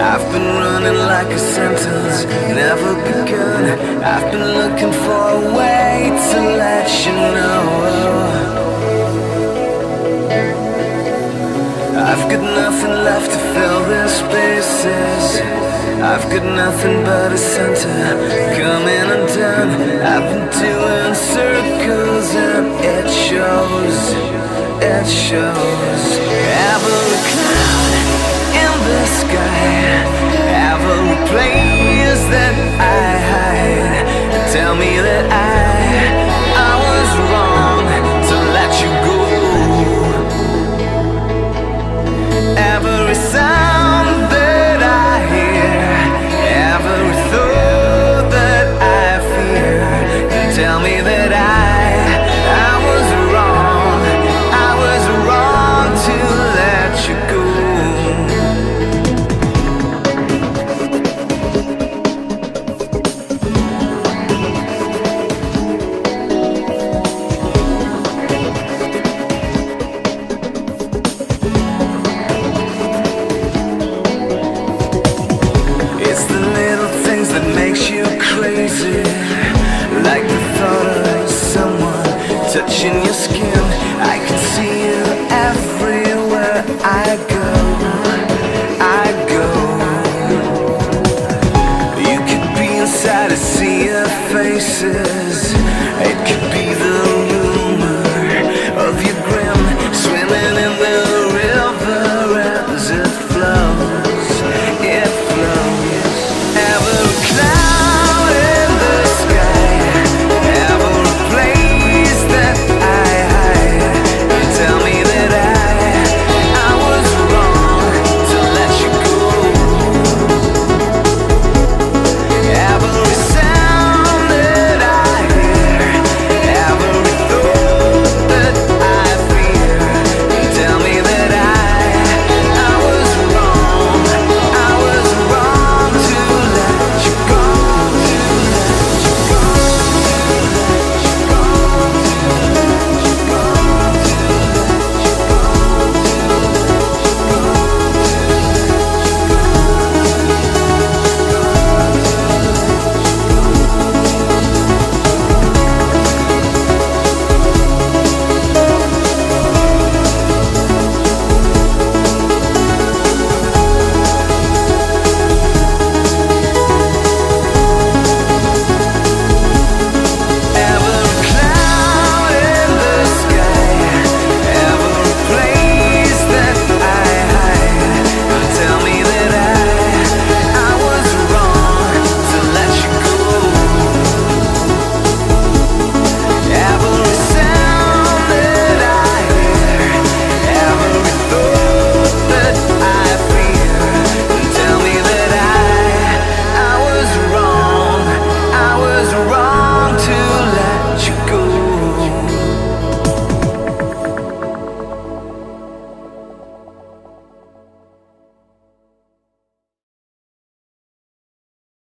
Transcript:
I've been running like a sentence, never begun. I've been looking for a way to let you know. I've got nothing left to fill the spaces. I've got nothing but a center coming undone. I've been doing circles and it shows, it shows. Every cloud in the sky. crazy. Like the thought of someone touching your skin. I can see you everywhere I go. I go. You could be inside to see your faces.